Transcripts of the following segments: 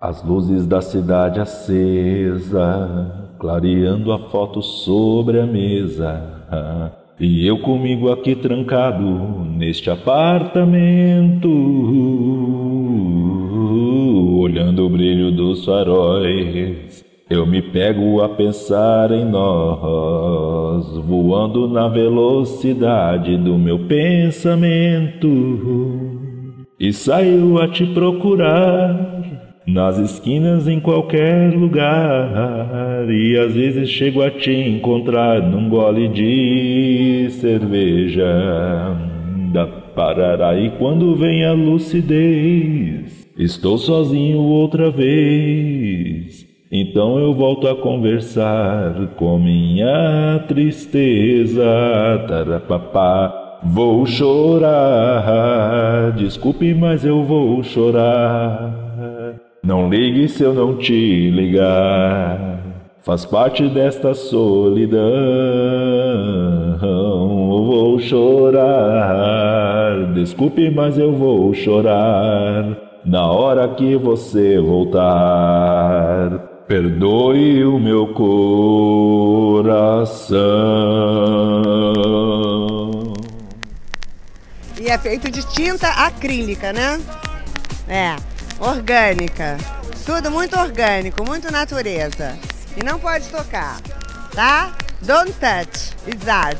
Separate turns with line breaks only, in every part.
As luzes da cidade acesa, clareando a foto sobre a mesa. E eu comigo aqui trancado neste apartamento, olhando o brilho dos faróis. Eu me pego a pensar em nós, voando na velocidade do meu pensamento. E saio a te procurar nas esquinas em qualquer lugar. E às vezes chego a te encontrar num gole de cerveja da parará. E quando vem a lucidez estou sozinho outra vez. Então eu volto a conversar com minha tristeza. Tarapapá Vou chorar, desculpe, mas eu vou chorar. Não ligue se eu não te ligar, faz parte desta solidão. Vou chorar, desculpe, mas eu vou chorar na hora que você voltar. Perdoe o meu coração.
E é feito de tinta acrílica, né? É orgânica. Tudo muito orgânico, muito natureza. E não pode tocar, tá? Don't touch. Art.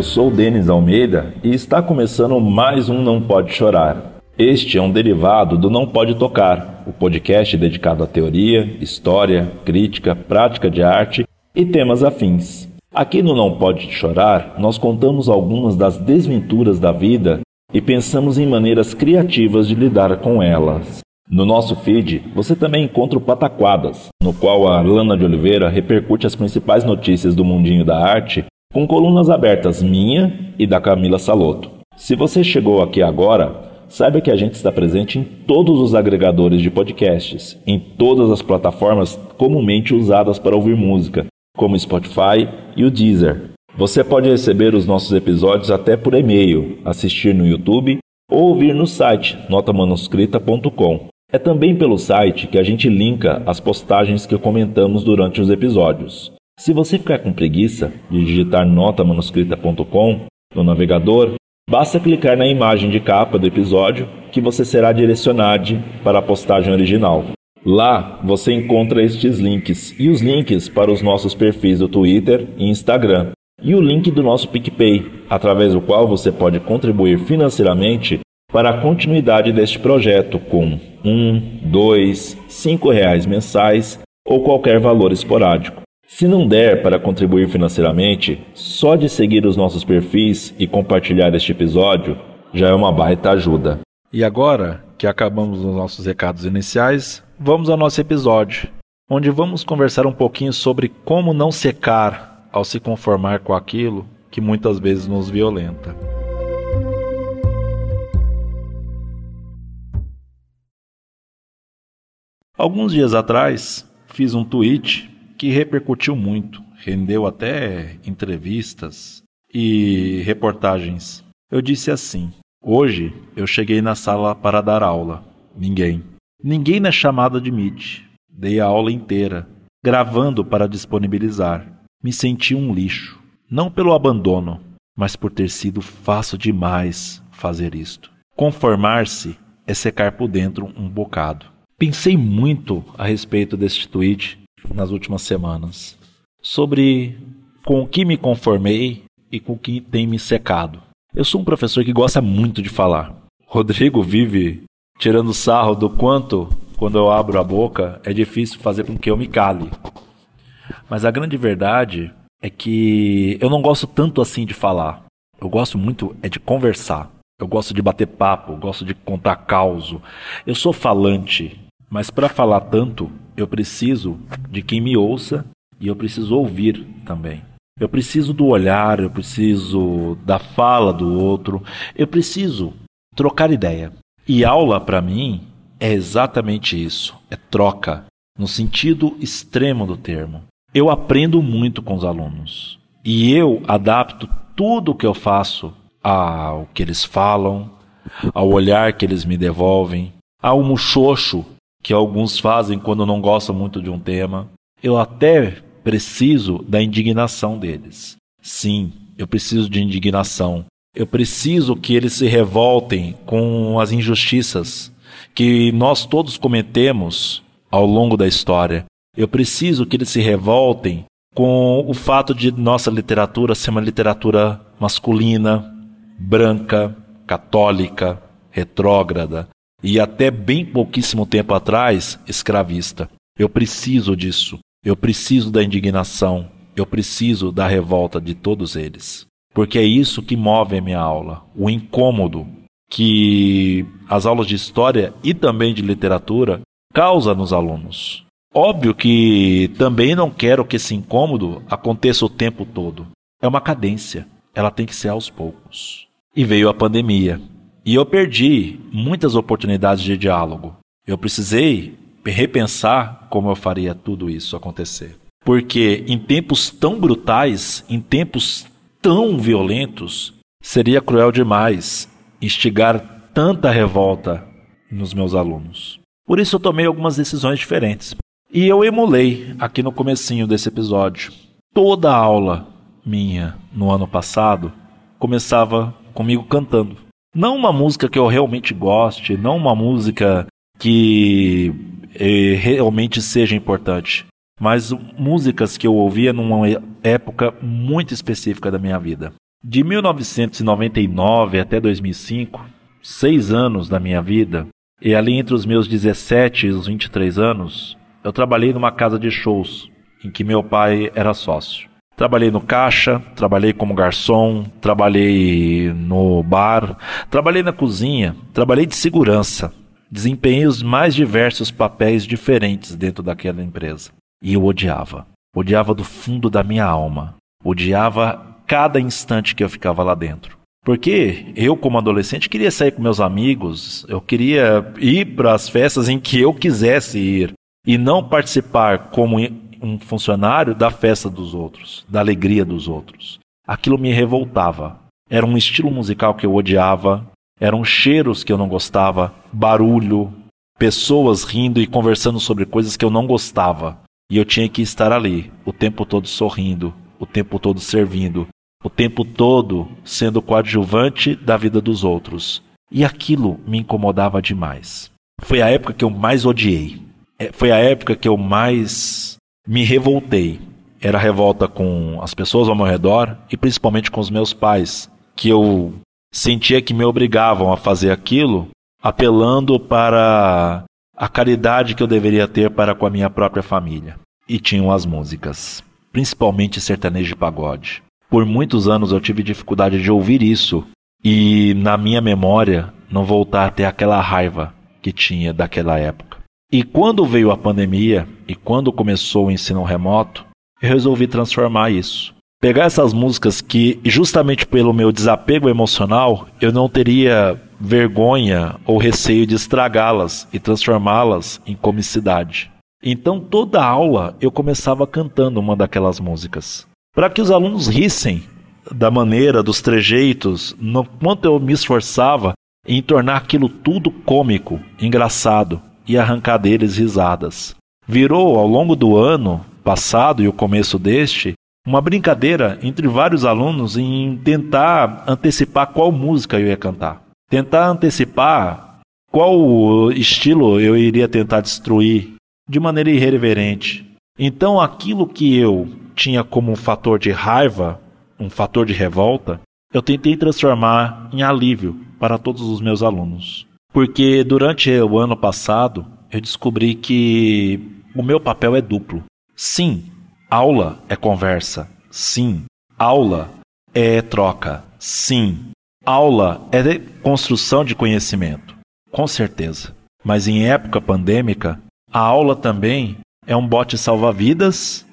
Eu
sou o Denis Almeida e está começando mais um Não Pode Chorar. Este é um derivado do Não Pode Tocar, o podcast dedicado à teoria, história, crítica, prática de arte e temas afins. Aqui no Não Pode Chorar, nós contamos algumas das desventuras da vida e pensamos em maneiras criativas de lidar com elas. No nosso feed, você também encontra o Pataquadas, no qual a Lana de Oliveira repercute as principais notícias do mundinho da arte com colunas abertas minha e da Camila Saloto. Se você chegou aqui agora, saiba que a gente está presente em todos os agregadores de podcasts, em todas as plataformas comumente usadas para ouvir música, como Spotify e o Deezer. Você pode receber os nossos episódios até por e-mail, assistir no YouTube ou ouvir no site notamanuscrita.com. É também pelo site que a gente linka as postagens que comentamos durante os episódios. Se você ficar com preguiça de digitar notamanuscrita.com no navegador, basta clicar na imagem de capa do episódio que você será direcionado para a postagem original. Lá você encontra estes links e os links para os nossos perfis do Twitter e Instagram, e o link do nosso PicPay, através do qual você pode contribuir financeiramente para a continuidade deste projeto com um, dois, cinco reais mensais ou qualquer valor esporádico. Se não der para contribuir financeiramente, só de seguir os nossos perfis e compartilhar este episódio já é uma baita ajuda.
E agora que acabamos os nossos recados iniciais, vamos ao nosso episódio, onde vamos conversar um pouquinho sobre como não secar ao se conformar com aquilo que muitas vezes nos violenta. Alguns dias atrás, fiz um tweet que repercutiu muito, rendeu até entrevistas e reportagens. Eu disse assim: Hoje eu cheguei na sala para dar aula. Ninguém. Ninguém na chamada de Meet. Dei a aula inteira, gravando para disponibilizar. Me senti um lixo. Não pelo abandono, mas por ter sido fácil demais fazer isto. Conformar-se é secar por dentro um bocado. Pensei muito a respeito deste tweet nas últimas semanas sobre com o que me conformei e com o que tem me secado. Eu sou um professor que gosta muito de falar. Rodrigo vive tirando sarro do quanto, quando eu abro a boca, é difícil fazer com que eu me cale. Mas a grande verdade é que eu não gosto tanto assim de falar. Eu gosto muito é de conversar.
Eu gosto de bater papo, gosto de contar causo. Eu sou falante, mas para falar tanto, eu preciso de quem me ouça e eu preciso ouvir também. Eu preciso do olhar, eu preciso da fala do outro, eu preciso trocar ideia. E aula para mim é exatamente isso, é troca, no sentido extremo do termo. Eu aprendo muito com os alunos e eu adapto tudo o que eu faço ao que eles falam, ao olhar que eles me devolvem, ao muxoxo que alguns fazem quando não gostam muito de um tema. Eu até preciso da indignação deles. Sim, eu preciso de indignação. Eu preciso que eles se revoltem com as injustiças que nós todos cometemos ao longo da história. Eu preciso que eles se revoltem com o fato de nossa literatura ser uma literatura masculina, branca, católica, retrógrada e até bem pouquíssimo tempo atrás escravista. Eu preciso disso. Eu preciso da indignação. Eu preciso da revolta de todos eles. Porque é isso que move a minha aula, o incômodo que as aulas de história e também de literatura causa nos alunos. Óbvio que também não quero que esse incômodo aconteça o tempo todo. É uma cadência, ela tem que ser aos poucos. E veio a pandemia. E eu perdi muitas oportunidades de diálogo. Eu precisei repensar como eu faria tudo isso acontecer. Porque em tempos tão brutais, em tempos tão violentos, seria cruel demais instigar tanta revolta nos meus alunos. Por isso eu tomei algumas decisões diferentes. E eu emulei aqui no comecinho desse episódio. Toda aula minha no ano passado começava comigo cantando. Não uma música que eu realmente goste, não uma música que eh, realmente seja importante, mas músicas que eu ouvia numa época muito específica da minha vida. De 1999 até 2005, seis anos da minha vida, e ali entre os meus 17 e os 23 anos, eu trabalhei numa casa de shows em que meu pai era sócio. Trabalhei no caixa, trabalhei como garçom, trabalhei no bar, trabalhei na cozinha, trabalhei de segurança. Desempenhei os mais diversos papéis diferentes dentro daquela empresa. E eu odiava. Odiava do fundo da minha alma. Odiava cada instante que eu ficava lá dentro. Porque eu, como adolescente, queria sair com meus amigos, eu queria ir para as festas em que eu quisesse ir e não participar como um funcionário da festa dos outros, da alegria dos outros. Aquilo me revoltava. Era um estilo musical que eu odiava, eram cheiros que eu não gostava, barulho, pessoas rindo e conversando sobre coisas que eu não gostava. E eu tinha que estar ali, o tempo todo sorrindo, o tempo todo servindo, o tempo todo sendo coadjuvante da vida dos outros. E aquilo me incomodava demais. Foi a época que eu mais odiei. É, foi a época que eu mais me revoltei. Era revolta com as pessoas ao meu redor e principalmente com os meus pais, que eu sentia que me obrigavam a fazer aquilo, apelando para a caridade que eu deveria ter para com a minha própria família. E tinham as músicas, principalmente sertanejo e pagode. Por muitos anos eu tive dificuldade de ouvir isso e, na minha memória, não voltar a ter aquela raiva que tinha daquela época. E quando veio a pandemia e quando começou o ensino remoto, eu resolvi transformar isso. Pegar essas músicas que, justamente pelo meu desapego emocional, eu não teria vergonha ou receio de estragá-las e transformá-las em comicidade. Então, toda aula eu começava cantando uma daquelas músicas. Para que os alunos rissem da maneira, dos trejeitos, no quanto eu me esforçava em tornar aquilo tudo cômico, engraçado e arrancar deles risadas. Virou, ao longo do ano passado e o começo deste, uma brincadeira entre vários alunos em tentar antecipar qual música eu ia cantar. Tentar antecipar qual estilo eu iria tentar destruir de maneira irreverente. Então, aquilo que eu tinha como um fator de raiva, um fator de revolta, eu tentei transformar em alívio para todos os meus alunos. Porque durante o ano passado eu descobri que o meu papel é duplo. Sim, aula é conversa. Sim, aula é troca. Sim, Aula é construção de conhecimento, com certeza. Mas em época pandêmica, a aula também é um bote salva-vidas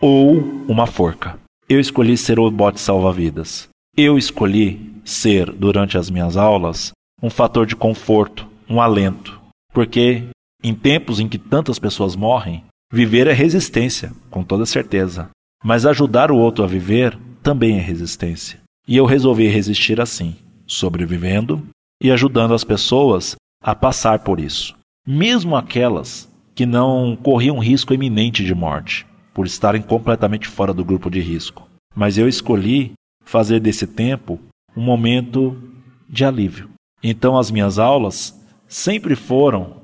ou uma forca. Eu escolhi ser o bote salva-vidas. Eu escolhi ser, durante as minhas aulas, um fator de conforto, um alento. Porque em tempos em que tantas pessoas morrem, viver é resistência, com toda certeza. Mas ajudar o outro a viver também é resistência. E eu resolvi resistir assim, sobrevivendo e ajudando as pessoas a passar por isso, mesmo aquelas que não corriam risco iminente de morte por estarem completamente fora do grupo de risco. Mas eu escolhi fazer desse tempo um momento de alívio. Então as minhas aulas sempre foram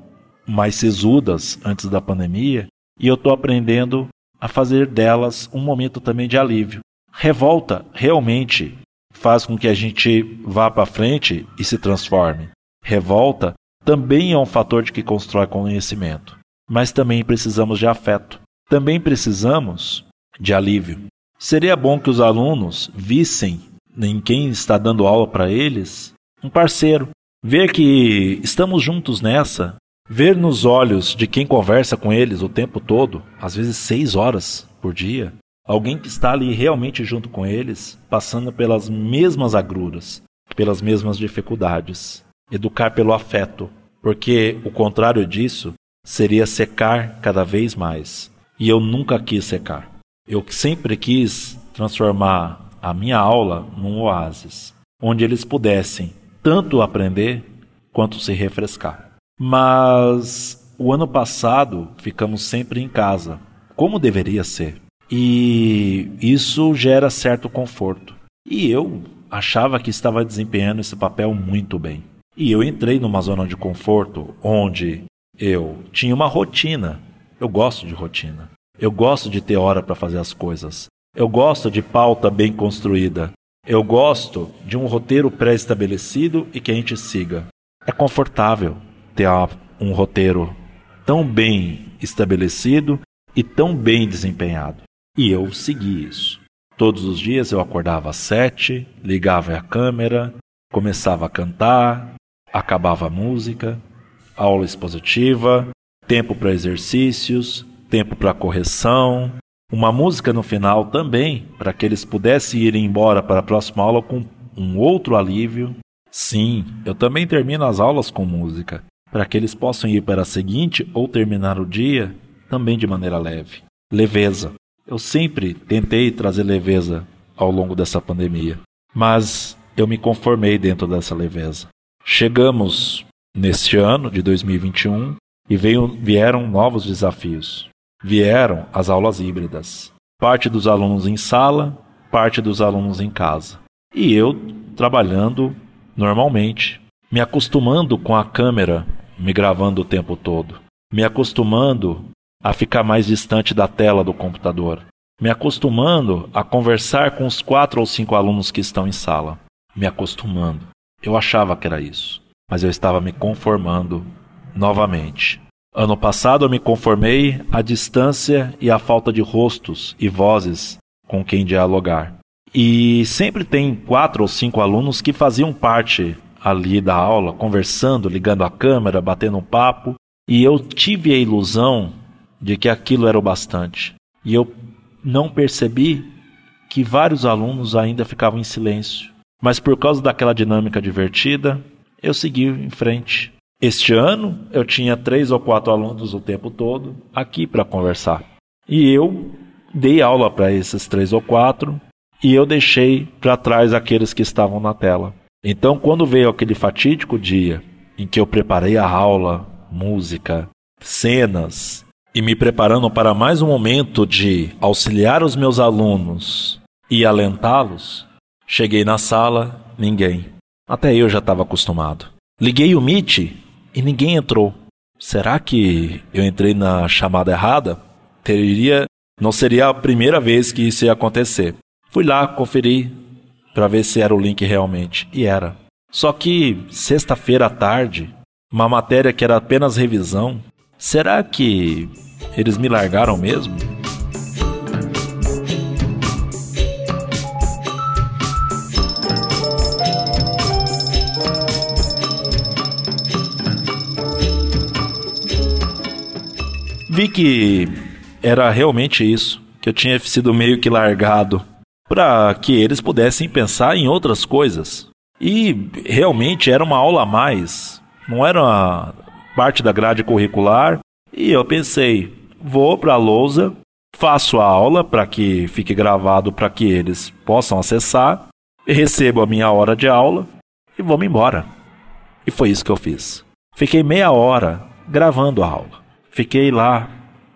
mais sisudas antes da pandemia e eu estou aprendendo a fazer delas um momento também de alívio. Revolta realmente faz com que a gente vá para frente e se transforme. Revolta também é um fator de que constrói conhecimento, mas também precisamos de afeto. Também precisamos de alívio. Seria bom que os alunos vissem em quem está dando aula para eles um parceiro, ver que estamos juntos nessa, ver nos olhos de quem conversa com eles o tempo todo, às vezes seis horas por dia, alguém que está ali realmente junto com eles, passando pelas mesmas agruras, pelas mesmas dificuldades. Educar pelo afeto, porque o contrário disso seria secar cada vez mais. E eu nunca quis secar. Eu sempre quis transformar a minha aula num oásis, onde eles pudessem tanto aprender quanto se refrescar. Mas o ano passado ficamos sempre em casa, como deveria ser. E isso gera certo conforto. E eu achava que estava desempenhando esse papel muito bem. E eu entrei numa zona de conforto onde eu tinha uma rotina eu gosto de rotina. Eu gosto de ter hora para fazer as coisas. Eu gosto de pauta bem construída. Eu gosto de um roteiro pré-estabelecido e que a gente siga. É confortável ter um roteiro tão bem estabelecido e tão bem desempenhado. E eu segui isso. Todos os dias eu acordava às sete, ligava a câmera, começava a cantar, acabava a música, aula expositiva, tempo para exercícios, tempo para correção, uma música no final também, para que eles pudessem ir embora para a próxima aula com um outro alívio. Sim, eu também termino as aulas com música, para que eles possam ir para a seguinte ou terminar o dia também de maneira leve. Leveza. Eu sempre tentei trazer leveza ao longo dessa pandemia, mas eu me conformei dentro dessa leveza. Chegamos neste ano de 2021 e veio, vieram novos desafios. Vieram as aulas híbridas. Parte dos alunos em sala, parte dos alunos em casa. E eu trabalhando normalmente, me acostumando com a câmera me gravando o tempo todo, me acostumando a ficar mais distante da tela do computador, me acostumando a conversar com os quatro ou cinco alunos que estão em sala, me acostumando. Eu achava que era isso, mas eu estava me conformando novamente. Ano passado eu me conformei à distância e à falta de rostos e vozes com quem dialogar. E sempre tem quatro ou cinco alunos que faziam parte ali da aula, conversando, ligando a câmera, batendo um papo, e eu tive a ilusão de que aquilo era o bastante. E eu não percebi que vários alunos ainda ficavam em silêncio. Mas por causa daquela dinâmica divertida, eu segui em frente. Este ano eu tinha três ou quatro alunos o tempo todo aqui para conversar. E eu dei aula para esses três ou quatro e eu deixei para trás aqueles que estavam na tela. Então, quando veio aquele fatídico dia em que eu preparei a aula, música, cenas e me preparando para mais um momento de auxiliar os meus alunos e alentá-los, cheguei na sala, ninguém. Até eu já estava acostumado. Liguei o Meet e ninguém entrou. Será que eu entrei na chamada errada? Teria, não seria a primeira vez que isso ia acontecer. Fui lá conferir para ver se era o link realmente e era. Só que sexta-feira à tarde, uma matéria que era apenas revisão, será que eles me largaram mesmo? Vi que era realmente isso, que eu tinha sido meio que largado para que eles pudessem pensar em outras coisas. E realmente era uma aula a mais, não era parte da grade curricular. E eu pensei, vou para a lousa, faço a aula para que fique gravado para que eles possam acessar, recebo a minha hora de aula e vou-me embora. E foi isso que eu fiz. Fiquei meia hora gravando a aula. Fiquei lá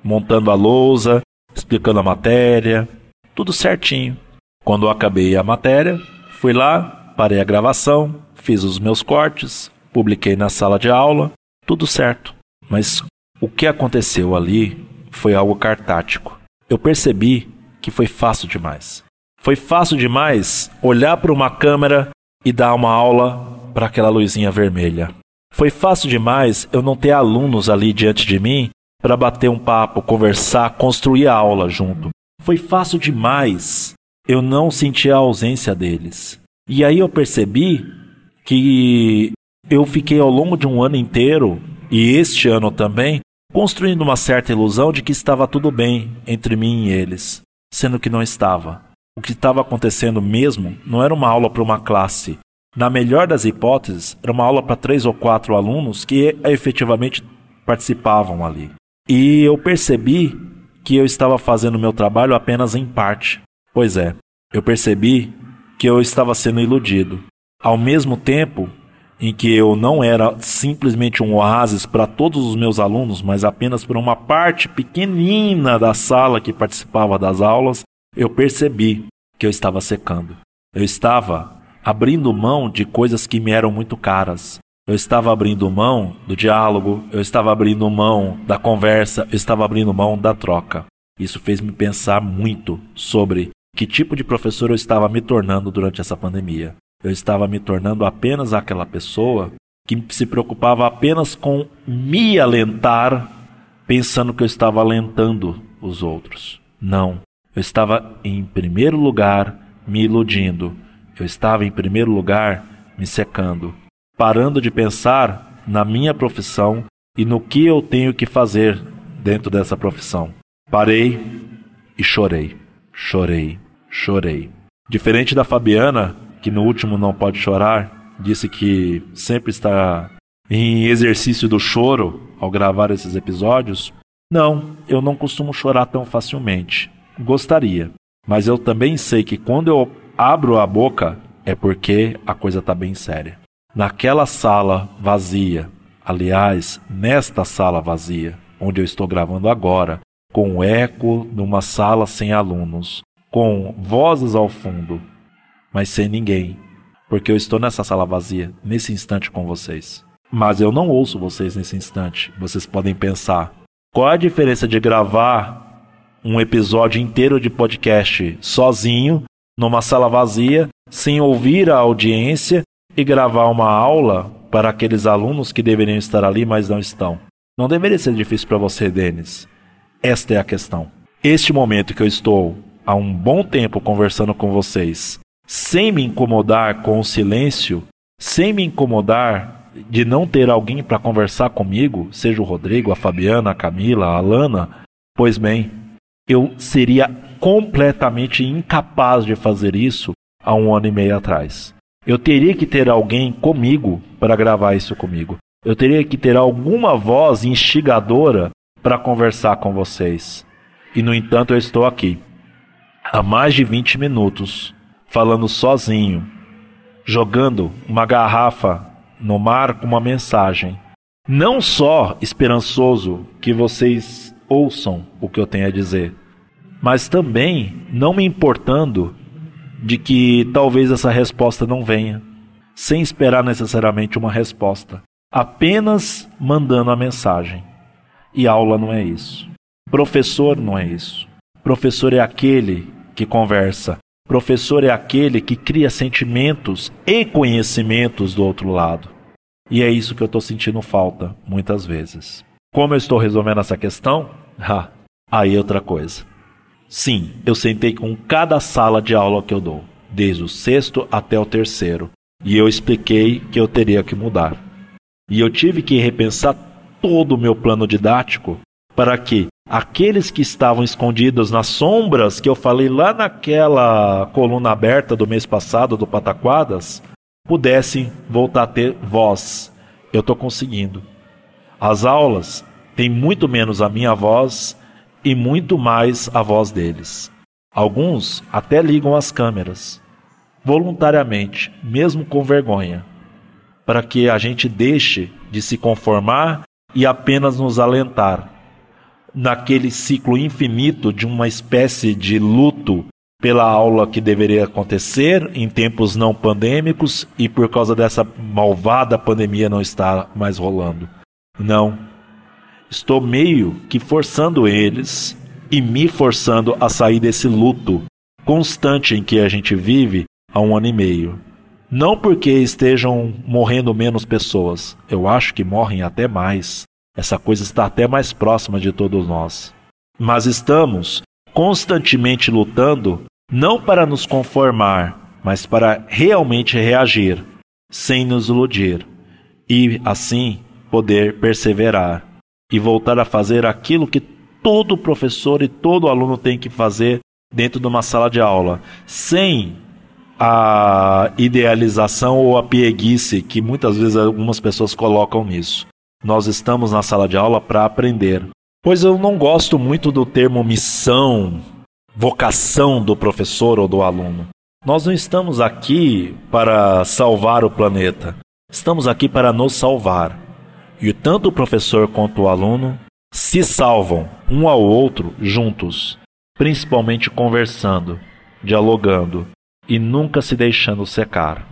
montando a lousa, explicando a matéria, tudo certinho. Quando eu acabei a matéria, fui lá, parei a gravação, fiz os meus cortes, publiquei na sala de aula, tudo certo. Mas o que aconteceu ali foi algo cartático. Eu percebi que foi fácil demais. Foi fácil demais olhar para uma câmera e dar uma aula para aquela luzinha vermelha. Foi fácil demais eu não ter alunos ali diante de mim para bater um papo, conversar, construir a aula junto. Foi fácil demais eu não senti a ausência deles. E aí eu percebi que eu fiquei ao longo de um ano inteiro, e este ano também, construindo uma certa ilusão de que estava tudo bem entre mim e eles, sendo que não estava. O que estava acontecendo mesmo não era uma aula para uma classe. Na melhor das hipóteses, era uma aula para três ou quatro alunos que efetivamente participavam ali. E eu percebi que eu estava fazendo meu trabalho apenas em parte. Pois é, eu percebi que eu estava sendo iludido. Ao mesmo tempo em que eu não era simplesmente um oásis para todos os meus alunos, mas apenas para uma parte pequenina da sala que participava das aulas, eu percebi que eu estava secando. Eu estava abrindo mão de coisas que me eram muito caras. Eu estava abrindo mão do diálogo, eu estava abrindo mão da conversa, eu estava abrindo mão da troca. Isso fez me pensar muito sobre que tipo de professor eu estava me tornando durante essa pandemia. Eu estava me tornando apenas aquela pessoa que se preocupava apenas com me alentar, pensando que eu estava alentando os outros. Não. Eu estava em primeiro lugar me iludindo. Eu estava em primeiro lugar me secando, parando de pensar na minha profissão e no que eu tenho que fazer dentro dessa profissão. Parei e chorei. Chorei, chorei. Diferente da Fabiana, que no último Não Pode Chorar disse que sempre está em exercício do choro ao gravar esses episódios, não, eu não costumo chorar tão facilmente. Gostaria, mas eu também sei que quando eu abro a boca é porque a coisa está bem séria. Naquela sala vazia, aliás, nesta sala vazia, onde eu estou gravando agora, com o eco de uma sala sem alunos, com vozes ao fundo, mas sem ninguém, porque eu estou nessa sala vazia, nesse instante com vocês. Mas eu não ouço vocês nesse instante. Vocês podem pensar: qual a diferença de gravar um episódio inteiro de podcast sozinho, numa sala vazia, sem ouvir a audiência e gravar uma aula para aqueles alunos que deveriam estar ali, mas não estão? Não deveria ser difícil para você, Denis. Esta é a questão. Este momento que eu estou há um bom tempo conversando com vocês, sem me incomodar com o silêncio, sem me incomodar de não ter alguém para conversar comigo, seja o Rodrigo, a Fabiana, a Camila, a Alana, pois bem, eu seria completamente incapaz de fazer isso há um ano e meio atrás. Eu teria que ter alguém comigo para gravar isso comigo. Eu teria que ter alguma voz instigadora para conversar com vocês. E no entanto, eu estou aqui há mais de 20 minutos falando sozinho, jogando uma garrafa no mar com uma mensagem. Não só esperançoso que vocês ouçam o que eu tenho a dizer, mas também não me importando de que talvez essa resposta não venha, sem esperar necessariamente uma resposta, apenas mandando a mensagem. E aula não é isso. Professor não é isso. Professor é aquele que conversa. Professor é aquele que cria sentimentos e conhecimentos do outro lado. E é isso que eu estou sentindo falta, muitas vezes. Como eu estou resolvendo essa questão? Ah, aí é outra coisa. Sim, eu sentei com cada sala de aula que eu dou, desde o sexto até o terceiro, e eu expliquei que eu teria que mudar. E eu tive que repensar todo o meu plano didático para que aqueles que estavam escondidos nas sombras que eu falei lá naquela coluna aberta do mês passado do Pataquadas pudessem voltar a ter voz. Eu estou conseguindo. As aulas têm muito menos a minha voz e muito mais a voz deles. Alguns até ligam as câmeras, voluntariamente, mesmo com vergonha, para que a gente deixe de se conformar e apenas nos alentar naquele ciclo infinito de uma espécie de luto pela aula que deveria acontecer em tempos não pandêmicos e por causa dessa malvada pandemia não está mais rolando. Não. Estou meio que forçando eles e me forçando a sair desse luto constante em que a gente vive há um ano e meio. Não porque estejam morrendo menos pessoas, eu acho que morrem até mais. Essa coisa está até mais próxima de todos nós. Mas estamos constantemente lutando não para nos conformar, mas para realmente reagir, sem nos iludir, e assim poder perseverar e voltar a fazer aquilo que todo professor e todo aluno tem que fazer dentro de uma sala de aula, sem a idealização ou a pieguice que muitas vezes algumas pessoas colocam nisso. Nós estamos na sala de aula para aprender. Pois eu não gosto muito do termo missão, vocação do professor ou do aluno. Nós não estamos aqui para salvar o planeta. Estamos aqui para nos salvar. E tanto o professor quanto o aluno se salvam um ao outro juntos, principalmente conversando, dialogando e nunca se deixando secar.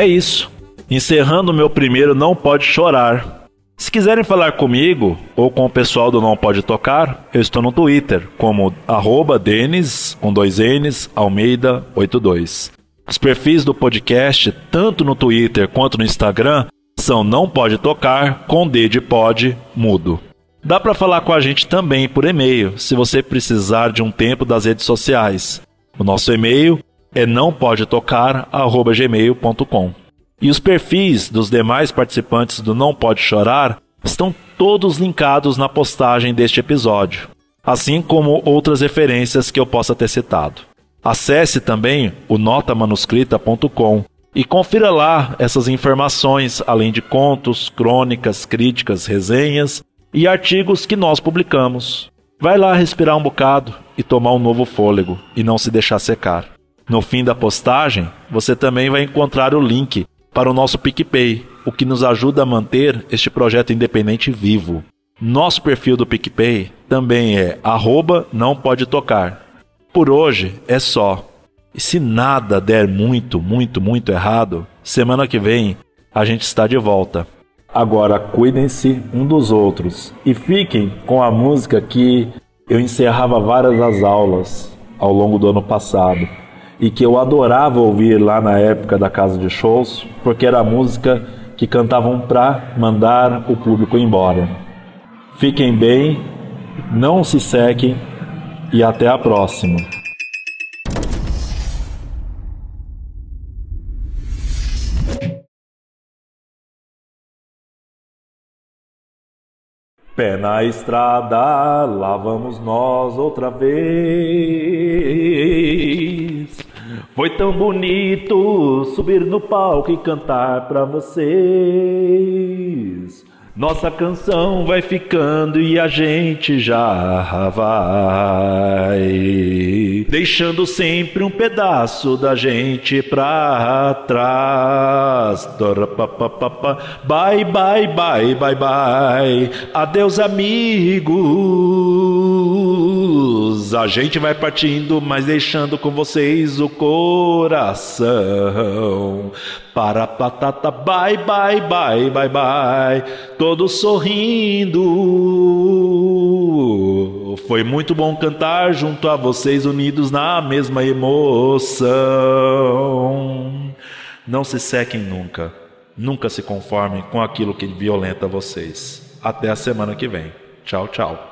É isso. Encerrando meu primeiro Não Pode Chorar. Se quiserem falar comigo ou com o pessoal do Não Pode Tocar, eu estou no Twitter como arroba Denis, com dois N's, Almeida 82. Os perfis do podcast, tanto no Twitter quanto no Instagram, são Não Pode Tocar, com D de pode, mudo. Dá para falar com a gente também por e-mail, se você precisar de um tempo das redes sociais. O nosso e-mail é não pode. E os perfis dos demais participantes do Não Pode Chorar estão todos linkados na postagem deste episódio, assim como outras referências que eu possa ter citado. Acesse também o notamanuscrita.com e confira lá essas informações, além de contos, crônicas, críticas, resenhas e artigos que nós publicamos. Vai lá respirar um bocado e tomar um novo fôlego e não se deixar secar. No fim da postagem, você também vai encontrar o link para o nosso PicPay, o que nos ajuda a manter este projeto independente vivo. Nosso perfil do PicPay também é arroba não pode tocar. Por hoje é só. E se nada der muito, muito, muito errado, semana que vem a gente está de volta. Agora cuidem-se um dos outros e fiquem com a música que eu encerrava várias das aulas ao longo do ano passado e que eu adorava ouvir lá na época da casa de shows, porque era a música que cantavam para mandar o público embora. Fiquem bem, não se sequem e até a próxima. Pé na estrada, lá vamos nós outra vez. Foi tão bonito subir no palco e cantar para vocês. Nossa canção vai ficando e a gente já vai deixando sempre um pedaço da gente pra trás. Bye, bye, bye, bye, bye. Adeus, amigos. A gente vai partindo, mas deixando com vocês o coração. Para patata, bye, bye, bye, bye, bye. Todos sorrindo. Foi muito bom cantar junto a vocês unidos na mesma emoção. Não se sequem nunca. Nunca se conformem com aquilo que violenta vocês. Até a semana que vem. Tchau, tchau.